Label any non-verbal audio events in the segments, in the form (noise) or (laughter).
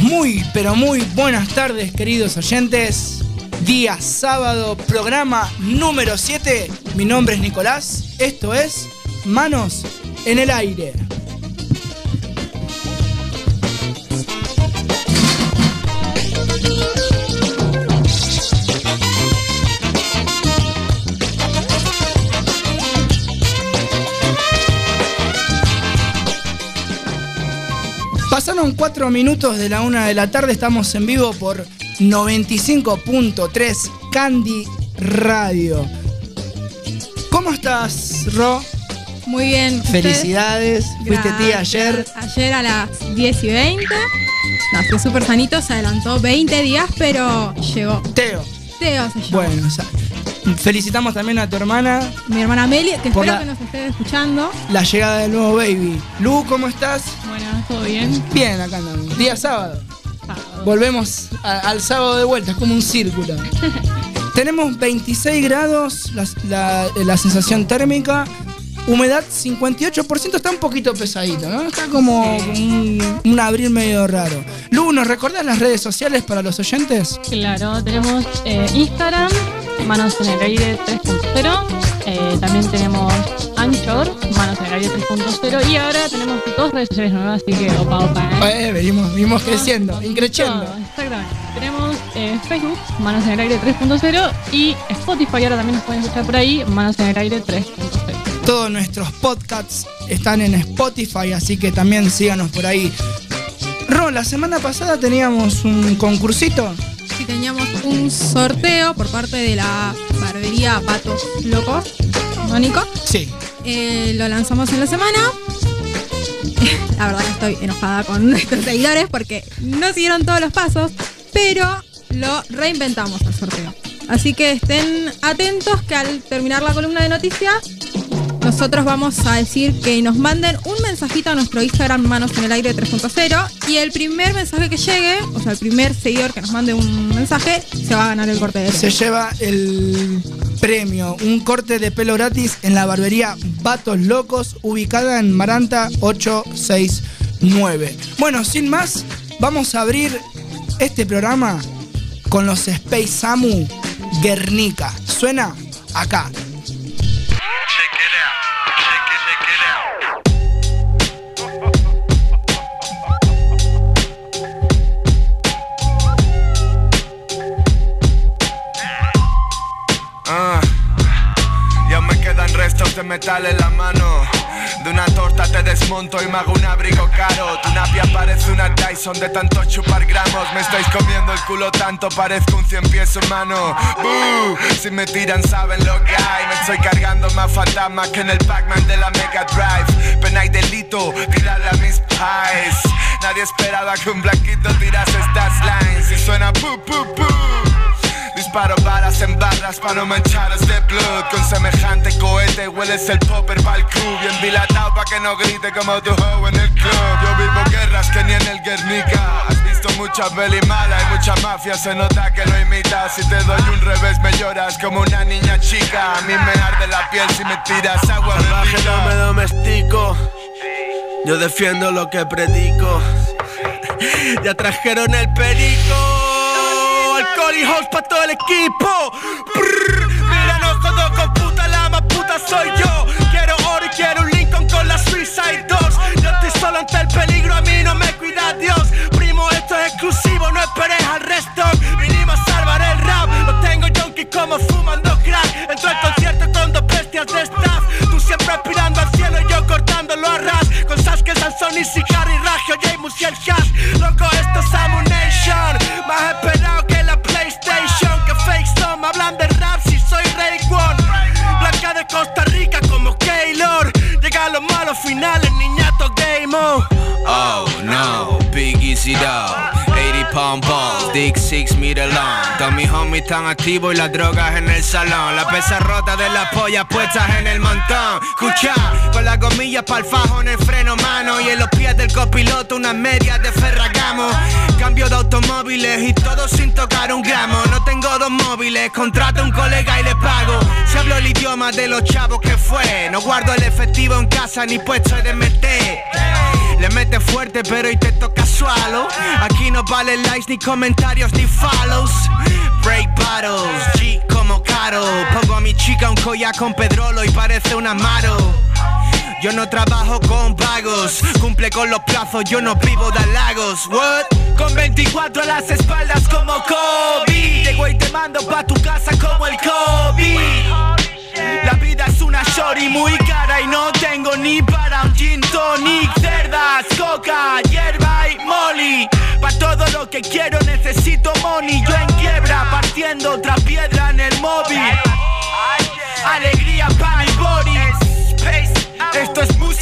Muy, pero muy buenas tardes, queridos oyentes. Día sábado, programa número 7. Mi nombre es Nicolás. Esto es Manos en el Aire. Pasaron 4 minutos de la una de la tarde, estamos en vivo por 95.3 Candy Radio. ¿Cómo estás, Ro? Muy bien. ¿ustedes? Felicidades. Fuiste tía ayer. Ayer a las 10 y 20. Nació súper sanito, se adelantó 20 días, pero llegó. Teo. Teo se llama. Bueno, o sea, felicitamos también a tu hermana Mi hermana Meli, que espero la- que nos esté escuchando. la llegada del nuevo baby. Lu, ¿cómo estás? Bueno, todo bien. Bien, acá andamos. Día sábado. Sábado. Volvemos a- al sábado de vuelta, es como un círculo. (laughs) Tenemos 26 grados, la, la- la sensación térmica, humedad 58%, está un poquito pesadito, ¿no? Está como un, un abril medio raro. Lu, ¿nos recordás las redes sociales para los oyentes? Claro, tenemos eh, Instagram, Manos en el Aire 3.0. eh, también tenemos Anchor, Manos en el Aire 3.0. Y ahora tenemos dos redes sociales nuevas, así que opa, opa. ¿eh? Eh, venimos, venimos creciendo, increciendo. Exactamente. Tenemos eh, Facebook, Manos en el Aire 3.0. Y Spotify, ahora también nos pueden escuchar por ahí, Manos en el Aire 3.0. Todos nuestros podcasts están en Spotify, así que también síganos por ahí. Ro, la semana pasada teníamos un concursito. Y teníamos un sorteo por parte de la barbería Patos Locos. ¿No, Nico? Sí. Eh, lo lanzamos en la semana. (laughs) La verdad que estoy enojada con (laughs) nuestros seguidores porque no siguieron todos los pasos, pero lo reinventamos el sorteo. Así que estén atentos que al terminar la columna de noticias, nosotros vamos a decir que nos manden un mensajito a nuestro Instagram Manos en el Aire 3.0 y el primer mensaje que llegue, o sea, el primer seguidor que nos mande un mensaje, se va a ganar el corte de Se lleva el premio, un corte de pelo gratis en la barbería Vatos Locos, ubicada en Maranta 869. Bueno, sin más, vamos a abrir este programa con los Space Samu Guernica. ¿Suena? Acá. De metal en la mano. De una torta te desmonto y me hago un abrigo caro. Tu napia parece una Tyson de tanto chupar gramos. Me estáis comiendo el culo tanto, parezco un cien pies humano. Buh, si me tiran saben lo que hay. Me estoy cargando más fantasmas que en el Pac-Man de la Mega Drive. Pena y delito, tirarle a mis pies. Nadie esperaba que un blanquito tirase estas lines. Y suena pu pu pu. Disparo balas en barras para no mancharos de blood. Con semejante cohete hueles el popper pa'l crew Bien dilatado pa' que no grite como tu hoe en el club. Yo vivo guerras que ni en el Guernica. Has visto mucha peli mala y mucha mafia Se nota que lo imitas. Si te doy un revés me lloras como una niña chica. A mí me arde la piel si me tiras agua Salvaje no me domestico. Yo defiendo lo que predico. (laughs) Ya trajeron el perico. Alcohol y house para todo el equipo. Brr, mira, no jodo con puta, la más puta soy yo. Quiero oro y quiero un Lincoln con la Suicide Dogs. Yo estoy solo ante el peligro, a mí no me cuida Dios. Primo, esto es exclusivo, no esperes al resto. Vinimos a salvar el rap. Lo tengo junkie como fumando crack. Entro al concierto con dos bestias de staff. Tú siempre aspirando al cielo yo cortándolo a ras. Con Sasuke, Sansón y Sicario y Ragio, James y el Hash. Loco, esto es Amunation. Más esperado que Malos finales, niñato game on. Oh no, Big Easy Dog, 80 pound balls. Stick Six Mirelón. Todos mis homies están activos y las drogas en el salón. La pesa rota de las pollas puestas en el montón. Escucha, con las gomillas pa'l fajo en el freno mano. Y en los pies del copiloto unas medias de ferragamo. Cambio de automóviles y todo sin tocar un gramo. No tengo dos móviles, contrato un colega y le Se hablo el idioma de los chavos que fue. No guardo el efectivo en casa ni puesto de meter. Le mete fuerte pero y te toca sualo Aquí no vale likes ni comentarios ni follows Break bottles, G como caro Pongo a mi chica un collar con pedrolo y parece un amaro yo no trabajo con vagos, cumple con los plazos, yo no vivo de halagos. What? Con 24 a las espaldas como Kobe. Llego y te mando pa' tu casa como el Kobe. La vida es una shorty muy cara y no tengo ni para un gin tonic, cerdas, coca, hierba y molly. Pa' todo lo que quiero necesito money, yo en quiebra partiendo otra piedra en el móvil.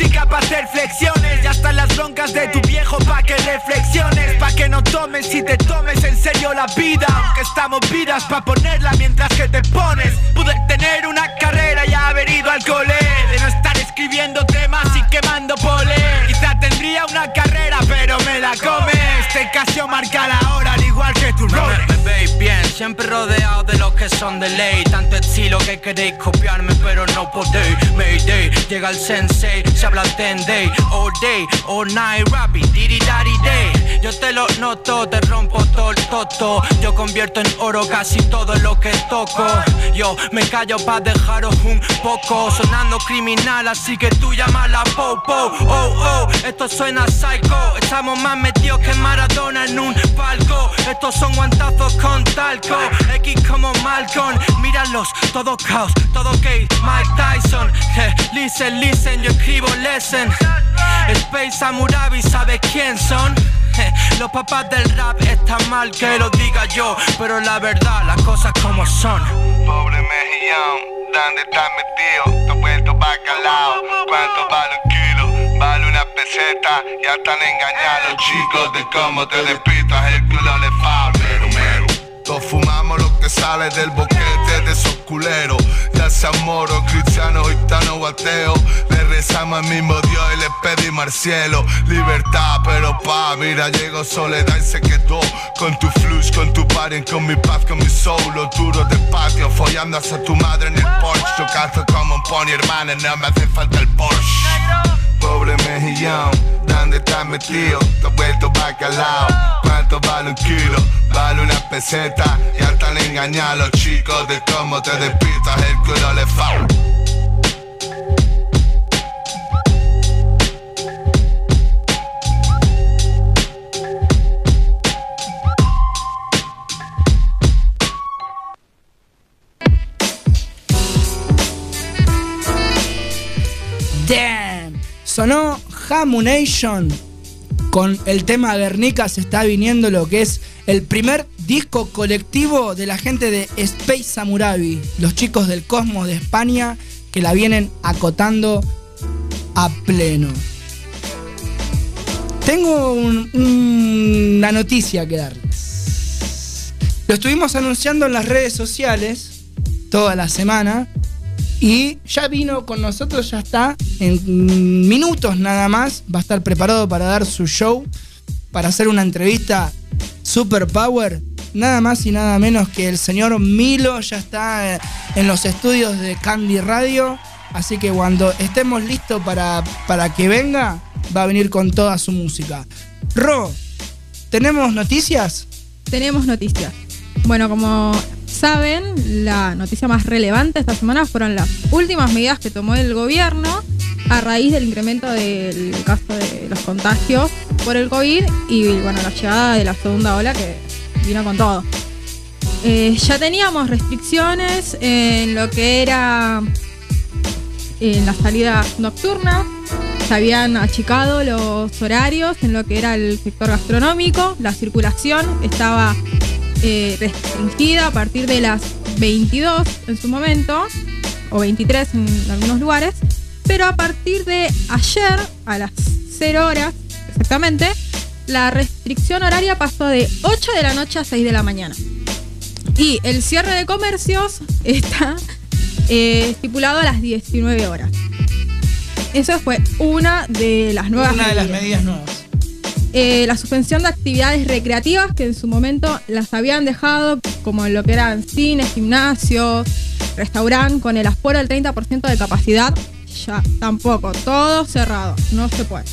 Música para hacer flexiones. Ya están las broncas de tu viejo pa' que reflexiones. Pa' que no tomes y te tomes en serio la vida. Aunque estamos vidas pa' ponerla mientras que te pones. Pude tener una carrera y haber ido al cole. De no estar escribiendo temas y quemando pole. Quizá tendría una carrera, pero me la come. Este casio marca la hora, al igual que tu rol. Me, veis bien, siempre rodeado de los que son de ley. Tanto estilo que queréis copiarme, pero no podéis. Mayday, llega el sensei, se habla ten day, all day, all night, rapping, diri daddy day. Yo te lo noto, te rompo todo el toto. Yo convierto en oro casi todo lo que toco. Yo me callo pa' dejaros un poco, sonando criminal, así que tú llámala popo. Oh, oh, esto suena psycho. Estamos más metidos que Maradona en un palco. Estos son guantazos con talco. X como Malcolm, míralos, todo caos, todo gay, Mike Tyson. listen, listen, yo escribo lesson. Space Samurabi, ¿sabe quién son? Los papás del rap está mal que lo diga yo, pero la verdad, las cosas como son. Pobre mejillón, ¿dónde estás metido? Te vuelto bacalao, ¿cuánto vale un kilo? Vale una peseta, ya están engañados chicos de cómo te despitas el culo le fa, mero, mero. Fumamos lo que sale del boquete de esos culeros. Ya sea moro, cristiano, gitano o ateo. Le rezamos al mismo Dios y le pedimos al. Libertad, pero pa, mira, llegó soledad y se quedó. Con tu flush, con tu party, con mi paz, con mi soul. Los duros de patio, follando hacia tu madre en el Porsche. Yo cazo como un pony, hermana, no me hace falta el Porsche. Pobre mejillón, ¿dónde estás metido? Te has vuelto bacalao. ¿Cuánto vale un kilo? Vale una peseta. Ya están engañados los chicos de cómo te despitas el culo le fa. Sonó Hamunation con el tema Guernica se está viniendo lo que es el primer disco colectivo de la gente de Space Samurabi, los chicos del Cosmos de España que la vienen acotando a pleno. Tengo un- un- una noticia que darles. Lo estuvimos anunciando en las redes sociales toda la semana y ya vino con nosotros, ya está. En minutos nada más va a estar preparado para dar su show, para hacer una entrevista super power. Nada más y nada menos que el señor Milo ya está eh, en los estudios de Candy Radio. Así que cuando estemos listos para, para que venga, va a venir con toda su música. Ro, ¿tenemos noticias? Tenemos noticias. Bueno, como saben, la noticia más relevante esta semana fueron las últimas medidas que tomó el gobierno a raíz del incremento del caso de los contagios por el COVID y bueno, la llegada de la segunda ola que vino con todo. Eh, ya teníamos restricciones en lo que era en la salida nocturna. Se habían achicado los horarios en lo que era el sector gastronómico. La circulación estaba eh, restringida a partir de las 22 en su momento, o 23 en algunos lugares. Pero a partir de ayer, a las 0 horas exactamente, la restricción horaria pasó de 8 de la noche a 6 de la mañana. Y el cierre de comercios (laughs) está eh, estipulado a las 19 horas. Eso fue una de las nuevas Una de las medidas. medidas nuevas. Eh, la suspensión de actividades recreativas que en su momento las habían dejado como lo que eran cines, gimnasios, restaurante con el aforo del 30% de capacidad, ya tampoco, todo cerrado, no se puede.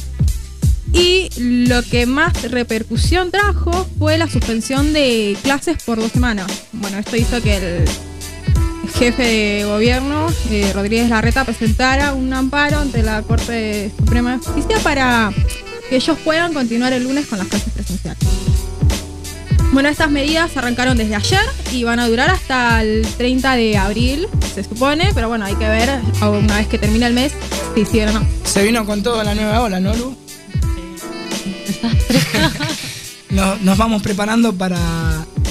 Y lo que más repercusión trajo fue la suspensión de clases por dos semanas. Bueno, esto hizo que el jefe de gobierno, eh, Rodríguez Larreta, presentara un amparo ante la Corte Suprema de Justicia para que ellos puedan continuar el lunes con las clases presenciales. Bueno, estas medidas arrancaron desde ayer y van a durar hasta el 30 de abril, se supone, pero bueno, hay que ver una vez que termine el mes si hicieron o no. Se vino con todo la nueva ola, ¿no, Lu? (laughs) Nos, nos vamos preparando para,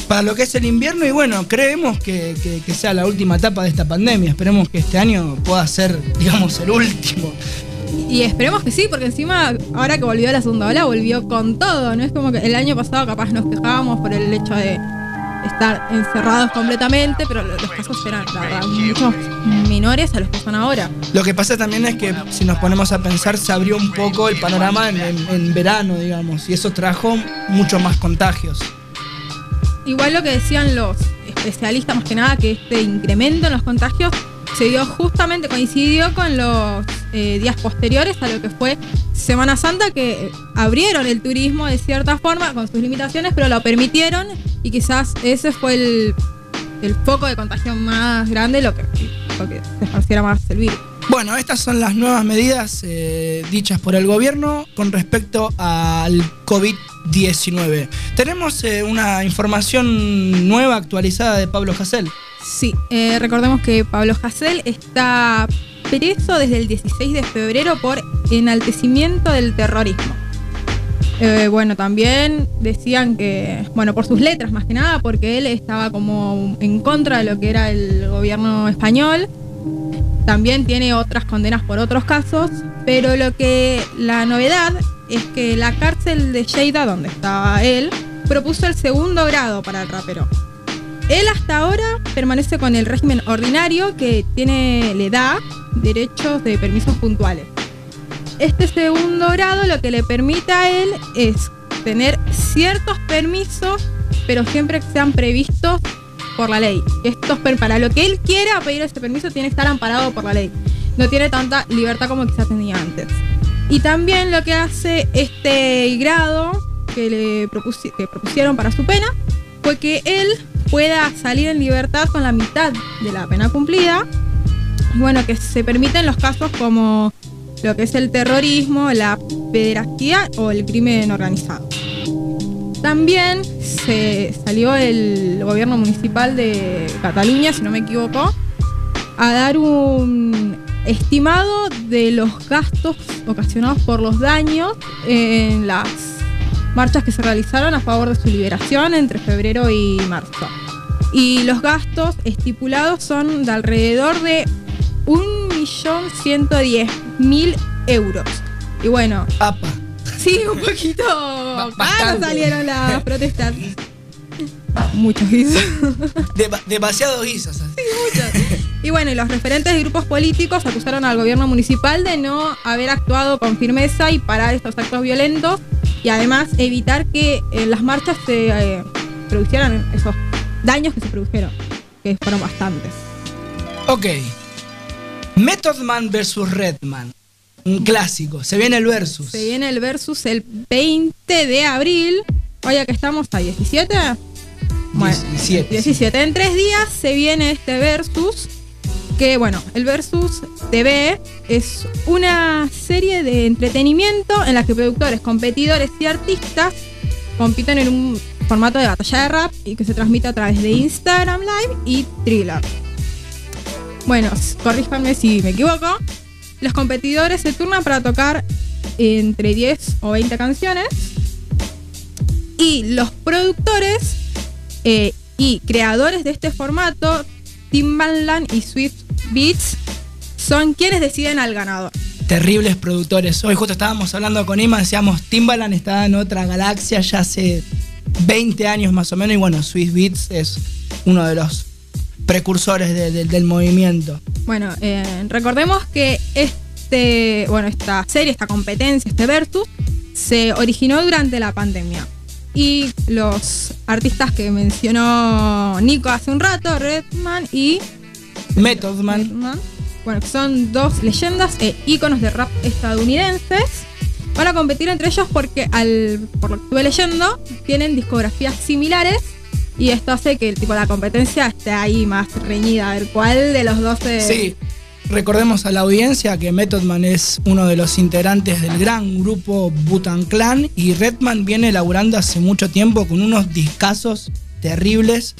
para lo que es el invierno y bueno, creemos que, que- que sea la última etapa de esta pandemia. Esperemos que este año pueda ser, digamos, el último. Y esperemos que sí, porque encima, ahora que volvió la segunda ola, volvió con todo. No es como que el año pasado capaz nos quejábamos por el hecho de estar encerrados completamente, pero lo- los casos eran, la verdad, mucho menores a los que son ahora. Lo que pasa también es que si nos ponemos a pensar, se abrió un poco el panorama en, en- en verano, digamos, y eso trajo mucho más contagios. Igual lo que decían los especialistas, más que nada, que este incremento en los contagios se dio justamente, coincidió con los eh, días posteriores a lo que fue Semana Santa, que abrieron el turismo de cierta forma, con sus limitaciones, pero lo permitieron y quizás ese fue el, el foco de contagio más grande, lo que, lo que se esparciera más el virus. Bueno, estas son las nuevas medidas eh, dichas por el gobierno con respecto al COVID-19. Tenemos eh, una información nueva actualizada de Pablo Hasél. Sí, eh, recordemos que Pablo Hasél está preso desde el 16 de febrero por enaltecimiento del terrorismo. Eh, bueno, también decían que, bueno, por sus letras más que nada, porque él estaba como en contra de lo que era el gobierno español. También tiene otras condenas por otros casos, pero lo que la novedad es que la cárcel de Lleida, donde estaba él, propuso el segundo grado para el rapero. Él hasta ahora permanece con el régimen ordinario que tiene, le da derechos de permisos puntuales. Este segundo grado lo que le permite a él es tener ciertos permisos, pero siempre que sean previstos por la ley. Estos, para lo que él quiera pedir ese permiso tiene que estar amparado por la ley. No tiene tanta libertad como quizás tenía antes. Y también lo que hace este grado que le que propusieron para su pena fue que él pueda salir en libertad con la mitad de la pena cumplida. Bueno, que se permiten los casos como lo que es el terrorismo, la pederastía o el crimen organizado. También se salió el gobierno municipal de Cataluña, si no me equivoco, a dar un estimado de los gastos ocasionados por los daños en las marchas que se realizaron a favor de su liberación entre febrero y marzo. Y los gastos estipulados son de alrededor de 1.110.000 euros. Y bueno, APA. sí, un poquito (laughs) bastante. salieron las (laughs) protestas. Muchos guisos. Dema- demasiado guisos. así. Y bueno, y los referentes de grupos políticos acusaron al gobierno municipal de no haber actuado con firmeza y parar estos actos violentos y además evitar que en las marchas se eh, produjeran esos daños que se produjeron, que fueron bastantes. Ok. Method Man versus Redman. Un clásico. Se viene el versus. Se viene el versus el 20 de abril. Oye, que estamos a 17. Bueno, 17. 17. En tres días se viene este versus. Que bueno, el versus TV es una serie de entretenimiento en la que productores, competidores y artistas compiten en un formato de batalla de rap y que se transmite a través de Instagram Live y Thriller. Bueno, corríjanme si me equivoco. Los competidores se turnan para tocar entre 10 o 20 canciones. Y los productores eh, y creadores de este formato, Timbaland y Swift Beats, son quienes deciden al ganador. terribles productores. Hoy justo estábamos hablando con Ima, decíamos, Timbaland estaba en otra galaxia ya hace 20 años más o menos, y bueno, Swiss Beats es uno de los precursores de- de- del movimiento. Bueno, eh, recordemos que este, bueno, esta serie, esta competencia, este Versus, se originó durante la pandemia. Y los artistas que mencionó Nico hace un rato, Redman y Method Man, bueno, que son dos leyendas e íconos de rap estadounidenses, van a competir entre ellos porque, al, por lo que estuve leyendo, tienen discografías similares. Y esto hace que tipo, la competencia esté ahí más reñida. A ver cuál de los dos se. Sí, recordemos a la audiencia que Method Man es uno de los integrantes del gran grupo Butan Clan y Redman viene laburando hace mucho tiempo con unos discazos terribles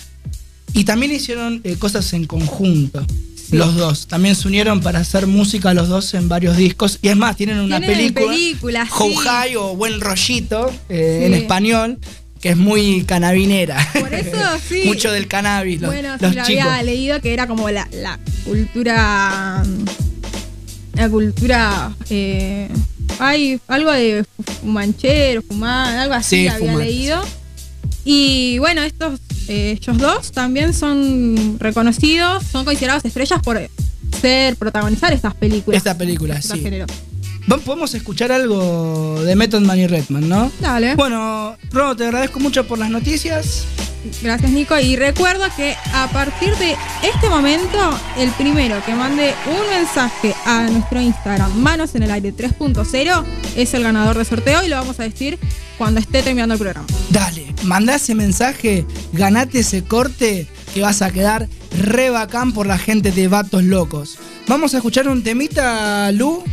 y también hicieron eh, cosas en conjunto. Los dos también se unieron para hacer música los dos en varios discos y es más, tienen una Tienen película, How. High o Buen Rollito eh, en español, que es muy canabinera. Por eso, (laughs) sí. Mucho del cannabis, los, bueno, los sí, lo chicos. había leído que era como la, la cultura. La cultura. Eh, hay algo de fumanchero, fumar, algo así Sí, había leído. Y bueno, estos, eh, ellos dos también son reconocidos, son considerados estrellas por ser, protagonizar estas películas. Esta película, Estos sí. Podemos escuchar algo de Method Man y Redman, ¿no? Dale. Bueno, Robo, te agradezco mucho por las noticias. Gracias, Nico. Y recuerdo que a partir de este momento, el primero que mande un mensaje a nuestro Instagram, Manos en el Aire 3.0, es el ganador de sorteo y lo vamos a decir cuando esté terminando el programa. Dale, mandá ese mensaje, ganate ese corte que vas a quedar re bacán por la gente de Vatos Locos. Vamos a escuchar un temita, Lu.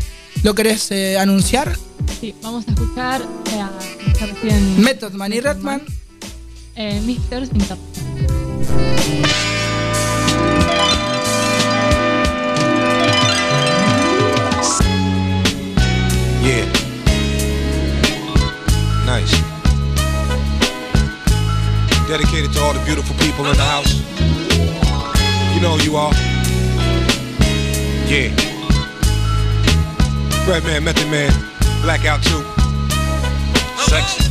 ¿Lo querés eh, anunciar? Sí, vamos a escuchar eh, a recién Method Man y Redman. eh, Mr. Yeah. Nice. Dedicated to all the beautiful people in the house. You know who you are. Yeah. Red Man, Method Man, Blackout 2. Sexy.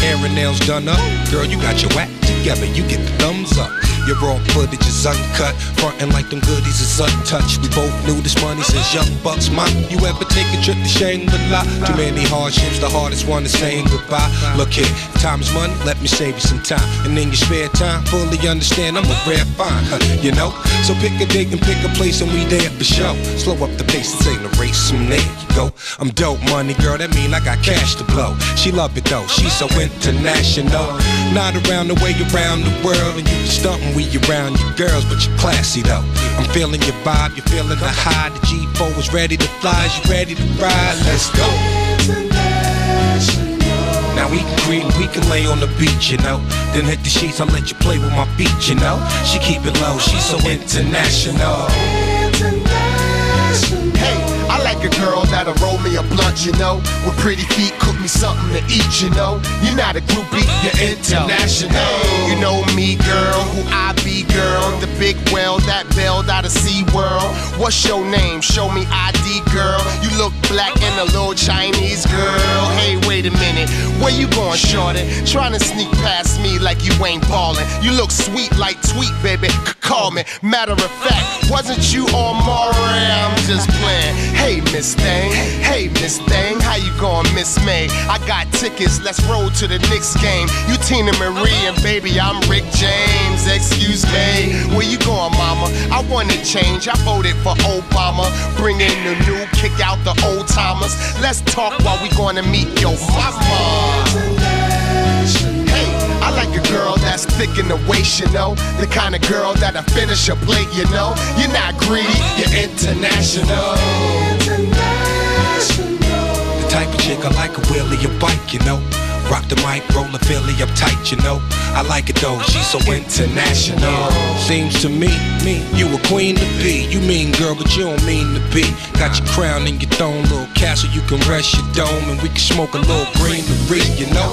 Hair and nails done up. Girl, you got your act together. You get the thumbs up. Your raw footage is uncut. Frontin' like them goodies is untouched. We both knew this money since young bucks. Ma, you ever take a trip to Shangri-La? Too many hardships, the hardest one is saying goodbye. Look here, time is money, let me save you some time. And in your spare time, fully understand I'm a rare find, huh, you know? So pick a date and pick a place and we there for show. Slow up the pace, this ain't a race, and there you go. I'm dope money, girl, that mean I got cash to blow. She love it though, she's so international. Not around the way, around the world, and you be stunting we around you girls, but you're classy though. I'm feeling your vibe, you're feeling the high. The G4 is ready to fly, you ready to ride? Let's go. Now we can creep, we can lay on the beach, you know. Then hit the sheets, I'll let you play with my feet, you know. She keep it low, she's so international. Like a girl that'll roll me a blunt, you know. With pretty feet, cook me something to eat, you know. You're not a groupie, you're international. You know me, girl, who I be, girl. The big whale that bailed out of Sea World. What's your name? Show me ID, girl. You look black and a little Chinese girl. Hey, wait a minute, where you going, shorty? Trying to sneak past me like you ain't ballin'. You look sweet like tweet, baby. Call me. Matter of fact, wasn't you on Maury? I'm just playing. Hey, Miss Thing. Hey, Miss Thing. How you going, Miss May? I got tickets. Let's roll to the Knicks game. You Tina Marie and baby, I'm Rick James. Excuse me. Where you going, mama? I want to change. I voted for Obama. Bring in the new, kick out the old timers. Let's talk while we gonna meet your mama. I like a girl that's thick in the waist, you know. The kind of girl that'll finish a plate, you know. You're not greedy, you're international. The type of chick I like a wheelie, a bike, you know. Rock the mic, roll a Philly up tight, you know. I like it though, she's so international. Seems to me, me, you a queen to be. You mean girl, but you don't mean to be. Got your crown and your throne, little castle, you can rest your dome, and we can smoke a little greenery, you know.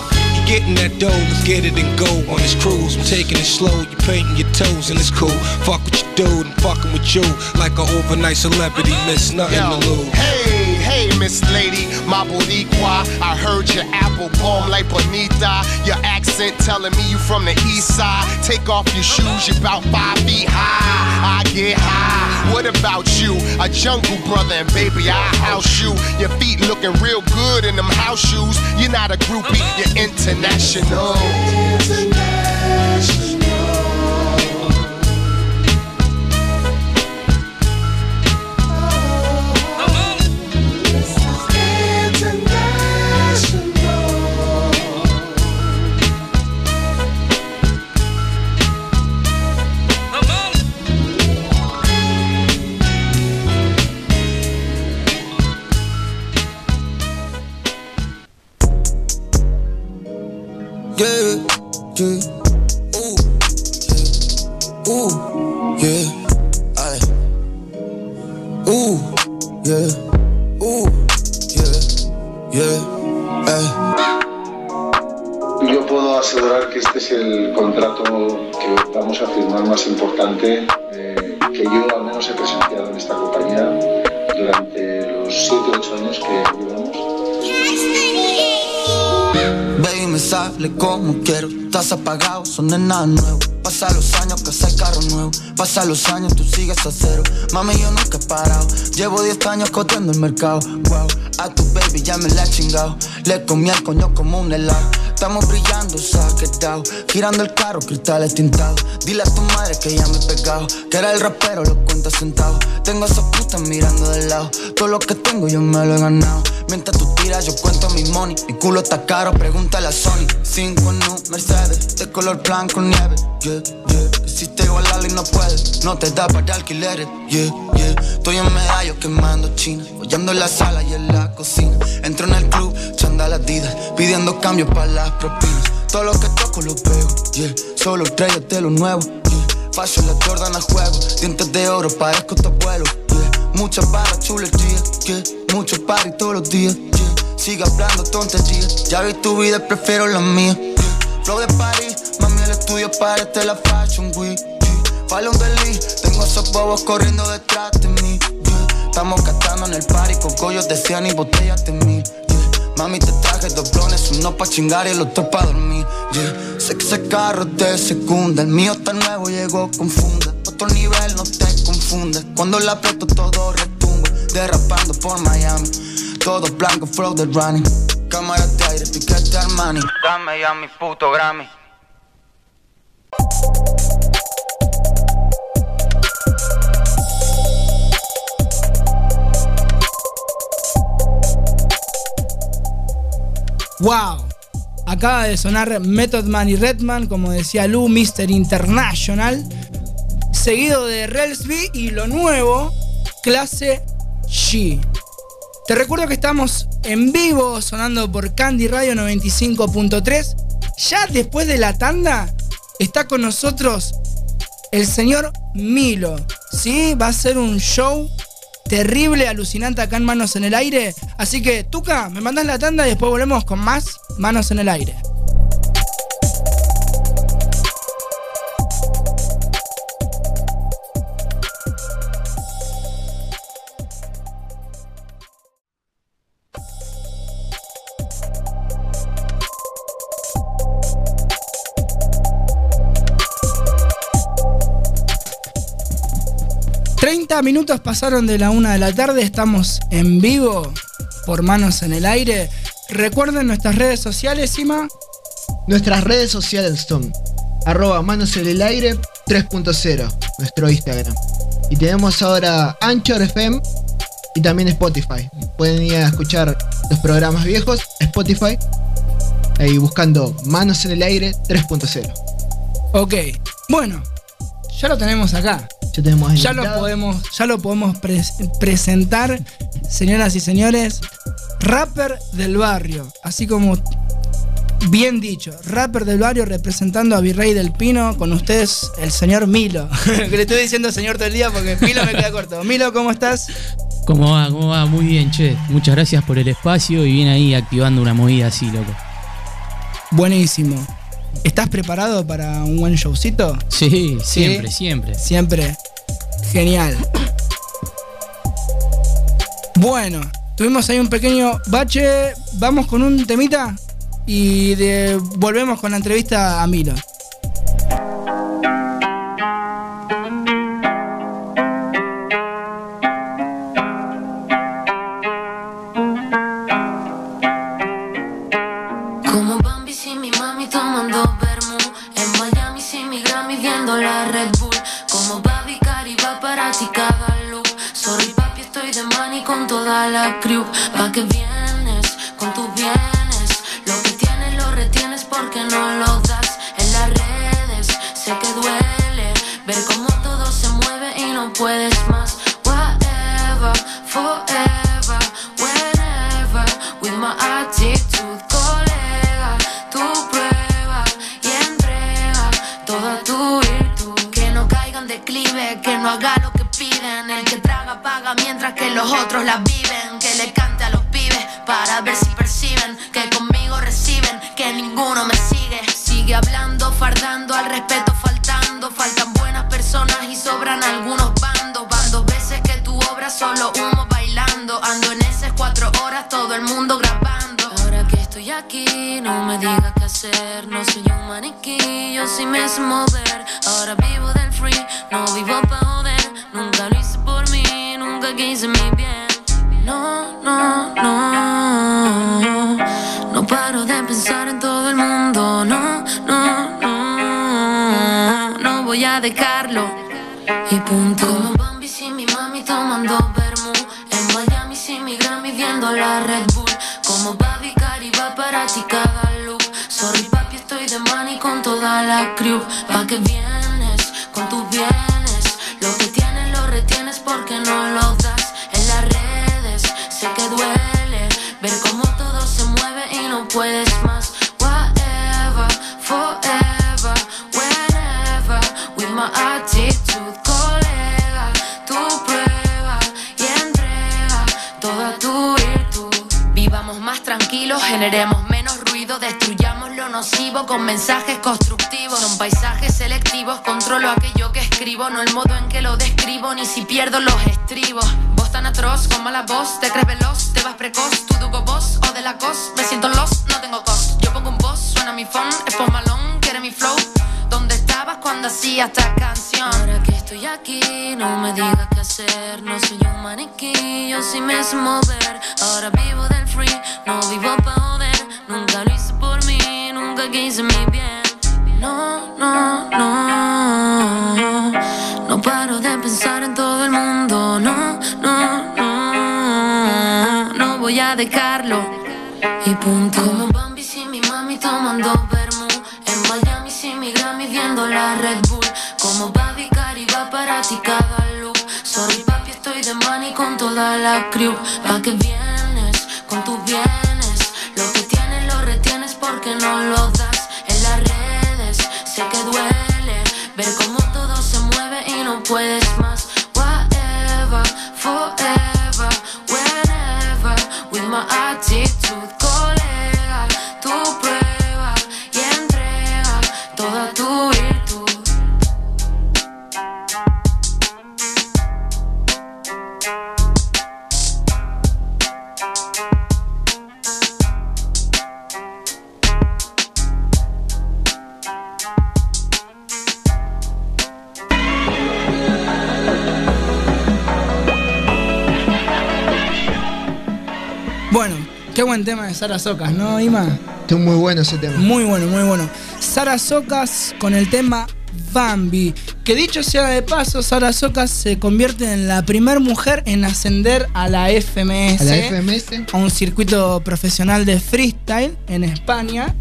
Getting that dough, let's get it and go on this cruise. I'm taking it slow, you painting your toes and it's cool. Fuck with your dude, I'm fucking with you like an overnight celebrity, miss nothing Yo, to lose. Hey, hey, Miss Lady, my boricua. I heard your apple bomb like bonita. Your accent telling me you from the east side. Take off your shoes, you're about five feet high. I get high. What about you? A jungle brother, and baby, I house you. Your feet looking real good in them house shoes. You're not a groupie, you're international. Yeah, son de nada nuevo. Pasa los años que hay carro nuevo. Pasa los años, tú sigues a cero. Mami, yo nunca he parado. Llevo 10 años coteando el mercado. Wow, a tu baby ya me la he chingado. Le comí al coño como un helado. Estamos brillando, saquetado. Girando el carro, cristales tintados. Dile a tu madre que ya me he pegado. Que era el rapero, lo cuenta sentado. Tengo a esas putas mirando de lado. Todo lo que tengo yo me lo he ganado. Mientras tú tiras, yo cuento mi money. Mi culo está caro, pregúntale a Sony. Cinco en un Mercedes, de color blanco nieve. Yeah, yeah. Que si te igual y no puedes, no te da para alquileres. Yeah, yeah. Estoy en medallo quemando China. Follando en la sala y en la cocina. Entro en el club, chanda las didas. Pidiendo cambios para las propinas. Todo lo que toco lo pego. Yeah. Solo de lo nuevo. Yeah. La Jordan a juego. Dientes de oro, parezco tu abuelo. Yeah. Muchas barras, chulería. Yeah. Mucho party todos los días. Sigue hablando tonterías. Ya vi tu vida, prefiero la mía. Flow de París, mami, el estudio parece la Fashion Week. Falo un deli, tengo esos bobos corriendo detrás de mí. Estamos gastando en el party con collos de cian y botellas de mil. Mami, te traje dos blones, uno pa' chingar y el otro pa' dormir. Sé que ese carro es de segunda, el mío está nuevo, llegó con funda. Otro nivel, no te confundas. Cuando la aprieto todo retumba, derrapando por Miami. Todo blanco, flow de running. Cámara de aire, piquete Armani. Dame ya mi puto Grammy. ¡Wow! Acaba de sonar Method Man y Redman, como decía Lu, Mr. International. Seguido de Relsby y lo nuevo, clase G. Te recuerdo que estamos en vivo sonando por Candy Radio 95.3. Ya después de la tanda está con nosotros el señor Milo. ¿Sí? Va a ser un show terrible, alucinante acá en Manos en el Aire. Así que, Tuca, me mandas la tanda y después volvemos con más Manos en el Aire. Minutos pasaron de la una de la tarde, estamos en vivo por Manos en el Aire. Recuerden nuestras redes sociales, Ima. Nuestras redes sociales son arroba Manos en el Aire 3.0, nuestro Instagram. Y tenemos ahora Anchor FM y también Spotify. Pueden ir a escuchar los programas viejos, Spotify, ahí buscando Manos en el Aire 3.0. Ok, bueno, ya lo tenemos acá. Ya, tenemos ya lo podemos, ya lo podemos presentar, señoras y señores. Rapper del barrio, así como bien dicho, rapper del barrio representando a Virrey del Pino, con ustedes el señor Milo. (laughs) que le estoy diciendo señor todo el día porque Milo me queda corto. Milo, ¿cómo estás? ¿Cómo va? ¿Cómo va? Muy bien, che. Muchas gracias por el espacio y bien ahí activando una movida así, loco. Buenísimo. ¿Estás preparado para un buen showcito? Sí, siempre, siempre. Siempre. Genial. Bueno, tuvimos ahí un pequeño bache. Vamos con un temita y de- volvemos con la entrevista a Milo. La crew Pa' que vienes mover generemos menos ruido Destruyamos lo nocivo con mensajes constructivos Son paisajes selectivos, controlo aquello que escribo No el modo en que lo describo, ni si pierdo los estribos. Vos tan atroz como la voz, te crees veloz, te vas precoz Tú dugo vos o de la cos, me siento los, no tengo cos. Yo pongo un voz, suena mi phone, es malón, quiere mi flow ¿Dónde estabas cuando hacía esta canción? Ahora que estoy aquí, no me digas qué hacer. No soy un maniquí, yo sí me sé mover. Ahora vivo del free, no vivo pa' joder. Nunca lo hice por mí, nunca quise mi bien. No, no, no. No paro de pensar en todo el mundo. No, no, no. No voy a dejarlo. Y punto. Como Bambi sin mi mami tomando La Red Bull. Como Babi Cari va para ti cada look. Sorry papi estoy de money con toda la crew. Pa' que vienes con tus bienes. Lo que tienes lo retienes porque no lo das. En las redes sé que duele Ver cómo todo se mueve y no puedes Bueno, qué buen tema de Sara Socas, ¿no, Ima? Está muy bueno ese tema. Muy bueno, muy bueno. Sara Socas con el tema Bambi. Que dicho sea de paso, Sara Socas se convierte en la primera mujer en ascender a la FMS. A la FMS. a un circuito profesional de freestyle en España.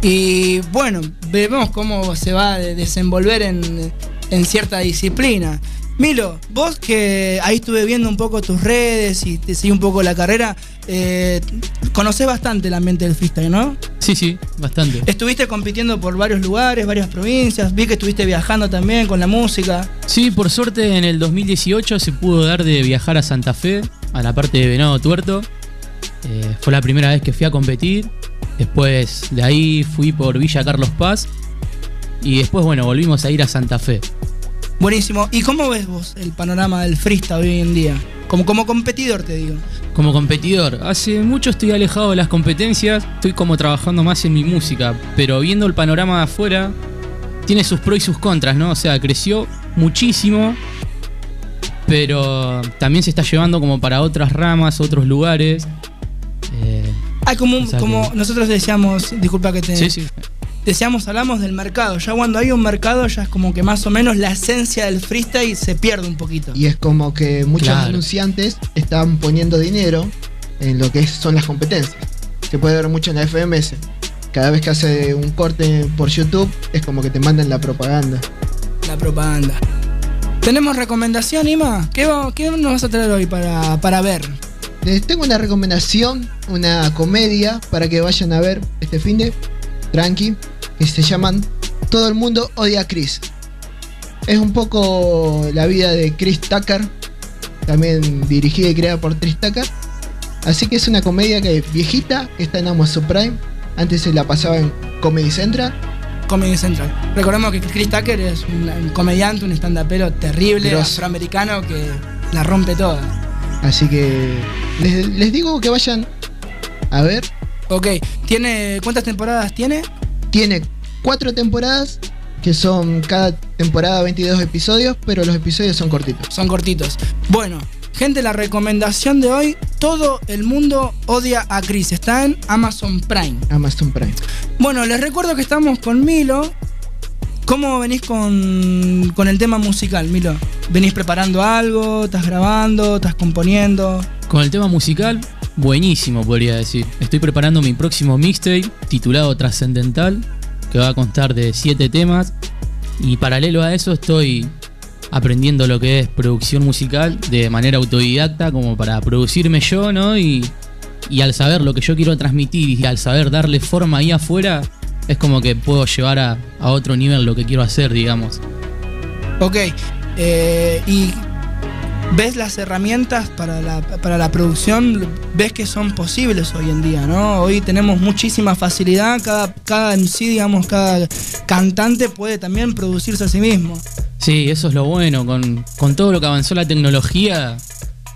Y bueno, vemos cómo se va a desenvolver en, en cierta disciplina. Milo, vos que ahí estuve viendo un poco tus redes y te seguí un poco la carrera, eh, conocés bastante el ambiente del freestyle, ¿no? Sí, sí, bastante. Estuviste compitiendo por varios lugares, varias provincias, vi que estuviste viajando también con la música. Sí, por suerte en el 2018 se pudo dar de viajar a Santa Fe, a la parte de Venado Tuerto. Eh, fue la primera vez que fui a competir. Después de ahí fui por Villa Carlos Paz. Y después, bueno, volvimos a ir a Santa Fe. Buenísimo. ¿Y cómo ves vos el panorama del freestyle hoy en día? Como, como competidor, te digo. Como competidor, hace mucho estoy alejado de las competencias, estoy como trabajando más en mi música, pero viendo el panorama de afuera, tiene sus pros y sus contras, ¿no? O sea, creció muchísimo, pero también se está llevando como para otras ramas, otros lugares. Eh, Ah, como, un- o sea como que- nosotros decíamos, disculpa que te. Sí, sí. Decíamos, hablamos del mercado. Ya cuando hay un mercado, ya es como que más o menos la esencia del freestyle se pierde un poquito. Y es como que muchos Claro. anunciantes están poniendo dinero en lo que son las competencias. Se puede ver mucho en la FMS. Cada vez que hace un corte por YouTube, es como que te mandan la propaganda. La propaganda. ¿Tenemos recomendación, Ima? ¿Qué, va- qué nos vas a traer hoy para, para ver? Les tengo una recomendación, una comedia para que vayan a ver este fin de tranqui, que se llaman Todo el mundo odia a Chris. Es un poco la vida de Chris Tucker, también dirigida y creada por Chris Tucker. Así que es una comedia que es viejita, que está en Amazon Prime. Antes se la pasaba en Comedy Central. Comedy Central. Recordemos que Chris Tucker es un, un comediante, un stand-upero terrible, Grosso. afroamericano que la rompe toda. Así que les, les digo que vayan a ver. Ok, ¿tiene, ¿cuántas temporadas tiene? Tiene cuatro temporadas, que son cada temporada 22 episodios, pero los episodios son cortitos. Son cortitos. Bueno, gente, la recomendación de hoy, todo el mundo odia a Chris. Está en Amazon Prime. Amazon Prime. Bueno, les recuerdo que estamos con Milo. ¿Cómo venís con, con el tema musical, Milo? ¿Venís preparando algo? ¿Estás grabando? ¿Estás componiendo? Con el tema musical, buenísimo podría decir. Estoy preparando mi próximo mixtape titulado Trascendental, que va a constar de 7 temas. Y paralelo a eso estoy aprendiendo lo que es producción musical de manera autodidacta, como para producirme yo, ¿no? Y, y al saber lo que yo quiero transmitir y al saber darle forma ahí afuera, es como que puedo llevar a, a otro nivel lo que quiero hacer, digamos. Ok. eh, ¿Y ves las herramientas para la, para la producción? ¿Ves que son posibles hoy en día, no? Hoy tenemos muchísima facilidad. Cada, cada MC, digamos, cada cantante puede también producirse a sí mismo. Sí, eso es lo bueno. Con, con todo lo que avanzó la tecnología,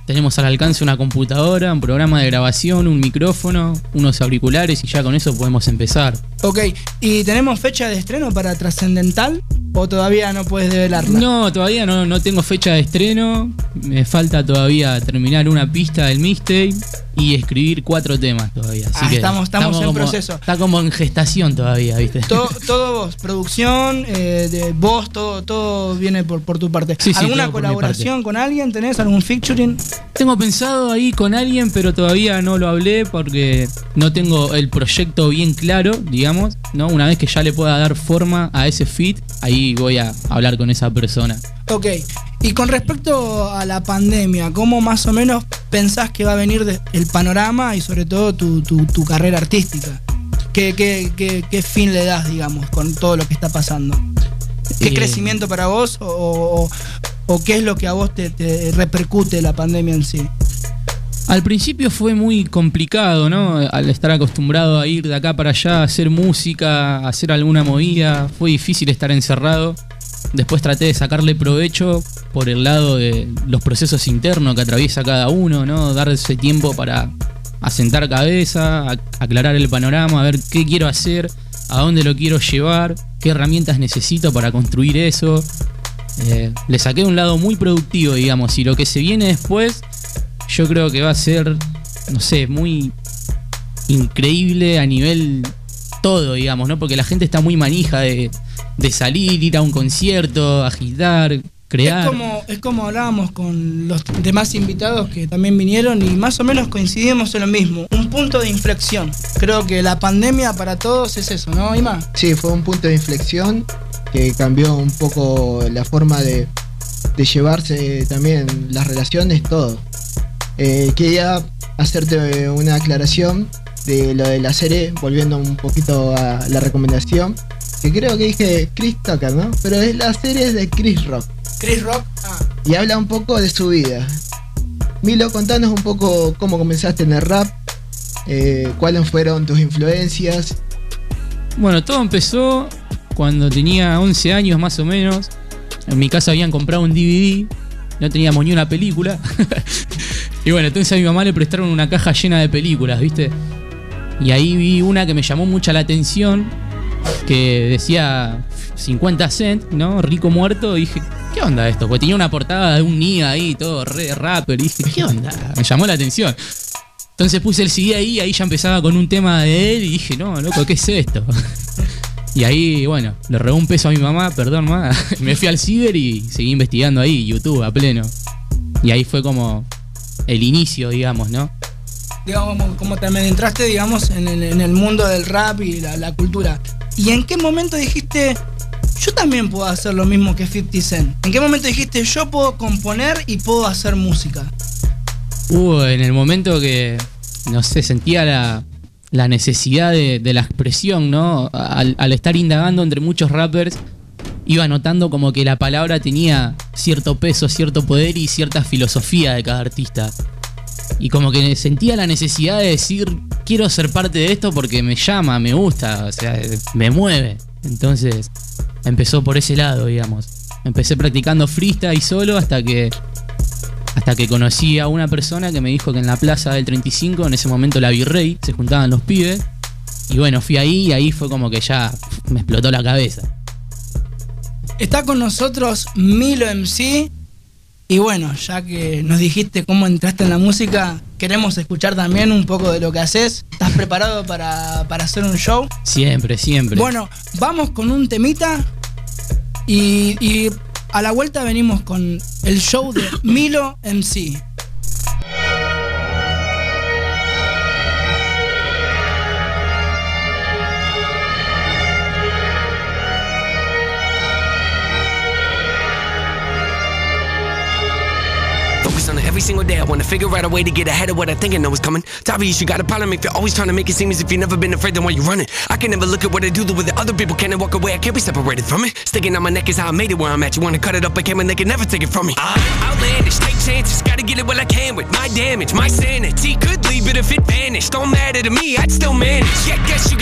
tenemos al alcance una computadora, un programa de grabación, un micrófono, unos auriculares y ya con eso podemos empezar. Ok. ¿Y tenemos fecha de estreno para Trascendental? ¿O todavía no puedes develarla? No, todavía no, no tengo fecha de estreno. Me falta todavía terminar una pista del mixtape y escribir cuatro temas todavía. Así Ah, que estamos- estamos en como- proceso. Está como en gestación todavía, ¿viste? Todo, (laughs) todo vos, producción, eh, de vos, todo, todo viene por, por tu parte. Sí, ¿Alguna colaboración con alguien? ¿Tenés algún featuring? Tengo pensado ahí con alguien, pero todavía no lo hablé porque no tengo el proyecto bien claro, digamos, ¿no? Una vez que ya le pueda dar forma a ese fit, ahí voy a hablar con esa persona. Ok. Y con respecto a la pandemia, ¿cómo más o menos pensás que va a venir de- el panorama y sobre todo tu, tu- tu carrera artística? ¿Qué, qué, qué- qué fin le das, digamos, con todo lo que está pasando? ¿Qué Eh, crecimiento para vos o, o- o qué es lo que a vos te, te repercute la pandemia en sí? Al principio fue muy complicado, ¿no? Al estar acostumbrado a ir de acá para allá, a hacer música, a hacer alguna movida, fue difícil estar encerrado. Después traté de sacarle provecho por el lado de los procesos internos que atraviesa cada uno, ¿no? Darse tiempo para asentar cabeza, ac- aclarar el panorama, a ver qué quiero hacer, a dónde lo quiero llevar, qué herramientas necesito para construir eso. Eh, le saqué un lado muy productivo, digamos, y lo que se viene después, yo creo que va a ser, no sé, muy increíble a nivel todo, digamos, ¿no? Porque la gente está muy manija de, de salir, ir a un concierto, agitar, crear. Es como, es como hablábamos con los demás invitados que también vinieron y más o menos coincidimos en lo mismo. Un punto de inflexión. Creo que la pandemia para todos es eso, ¿no, Ima? Sí, fue un punto de inflexión que cambió un poco la forma de, de llevarse también las relaciones, todo. Eh, quería hacerte una aclaración de lo de la serie, volviendo un poquito a la recomendación, que creo que dije Chris Tucker, ¿no? Pero es la serie de Chris Rock Chris Rock. Ah, y habla un poco de su vida. Milo, contanos un poco cómo comenzaste en el rap, Eh, ¿Cuáles fueron tus influencias? Bueno, todo empezó cuando tenía 11 años más o menos. En mi casa habían comprado un DVD, no teníamos ni una película. (laughs) y bueno, entonces a mi mamá le prestaron una caja llena de películas, ¿viste? Y ahí vi una que me llamó mucha la atención, que decía 50 cent, ¿no? Rico muerto. Dije, ¿qué onda esto? Porque tenía una portada de un Nia ahí, todo re rapper. Y dije, ¿qué onda? Me llamó la atención. Entonces puse el CD ahí, ahí ya empezaba con un tema de él y dije, no, loco, ¿qué es esto? (laughs) Y ahí, bueno, le robé un peso a mi mamá, perdón, mamá. (laughs) Me fui al ciber y seguí investigando ahí, YouTube a pleno. Y ahí fue como el inicio, digamos, ¿no? Digamos, como- como te adentraste, digamos, en el, mundo del rap y la cultura. ¿Y en qué momento dijiste, yo también puedo hacer lo mismo que 50 Cent? ¿En qué momento dijiste, yo puedo componer y puedo hacer música? Hubo en el momento que, no sé, sentía la, la necesidad de, de la expresión, ¿no? Al estar indagando entre muchos rappers, iba notando como que la palabra tenía cierto peso, cierto poder y cierta filosofía de cada artista. Y como que sentía la necesidad de decir, quiero ser parte de esto porque me llama, me gusta, o sea, me mueve. Entonces, empezó por ese lado, digamos. Empecé practicando freestyle solo hasta que hasta que conocí a una persona que me dijo que en la plaza del 35, en ese momento la Virrey, se juntaban los pibes. Y bueno, fui ahí y ahí fue como que ya me explotó la cabeza. Está con nosotros Milo MC. Y bueno, ya que nos dijiste cómo entraste en la música, queremos escuchar también un poco de lo que haces. ¿Estás preparado para, para hacer un show? Siempre, siempre. Bueno, vamos con un temita y, y a la vuelta venimos con el show de Milo MC. Every single day. I wanna figure out a way to get ahead of what I think I know is coming. Obvious, you you got a problem if you're always trying to make it seem as if you've never been afraid, then why you running? I can never look at what I do the way that other people can and walk away. I can't be separated from it. Sticking on my neck is how I made it where I'm at. You wanna cut it up, I can, and they can never take it from me. I'm outlandish, take chances. Gotta get it what I can with my damage, my sanity. Could leave it if it vanished. Don't matter to me, I'd still manage. Yeah, guess you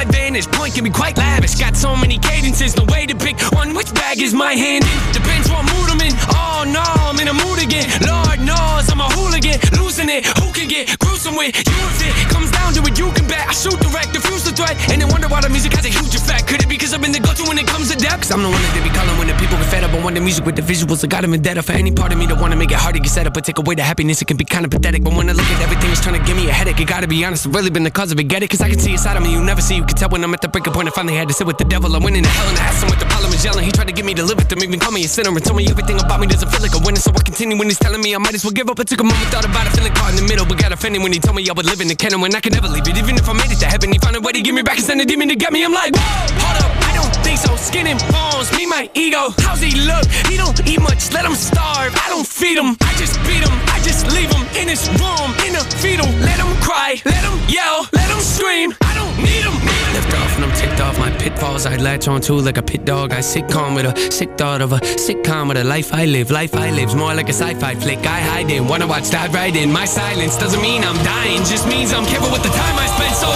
My vantage point can be quite lavish. Got so many cadences, no way to pick one. Which bag is my hand in? Depends what mood I'm in. Oh no, I'm in a mood again. Lord knows I'm a hooligan, losing it. Who can get gruesome with you if it comes down to it? You can bet I shoot direct, diffuse the threat, and then wonder why the music has a huge effect. Could because I've been the go-to when it comes to depth? Cause I'm the one that they be calling when the people get fed up. I want the music with the visuals. I got them in debt for any part of me that wanna make it hard to get set up, but take away the happiness. It can be kind of pathetic. But when I look at everything, it's trying to give me a headache. You gotta be honest, it's really been the cause of it. Get it? Cause I can see inside of me. You never see. You can tell when I'm at the breaking point. I finally had to sit with the devil. I went into hell and I asked what the is yelling. He tried to get me to live with him, even call me a sinner and told me everything about me doesn't feel like a winner. So I continue when he's telling me I might as well give up. I took a moment, thought about it, feeling caught in the middle, but got offended when he told me I would live in the canon when I could never leave it. Even if I made it to heaven, he found a way to get me back and send a demon to get me. I'm like, whoa, hold up, don't think so. Skin and bones, me, my ego. How's he look? He don't eat much, let him starve. I don't feed him, I just beat him. I just leave him in his room, in a fetal. Let him cry, let him yell, let him scream. I don't need him. Lift off and I'm ticked off my pitfalls. I latch on to like a pit dog. I sit calm with a sick thought of a sitcom with a life I live. Life I live's more like a sci-fi flick. I hide in, wanna watch dive right in. My silence doesn't mean I'm dying, just means I'm careful with the time I spend. So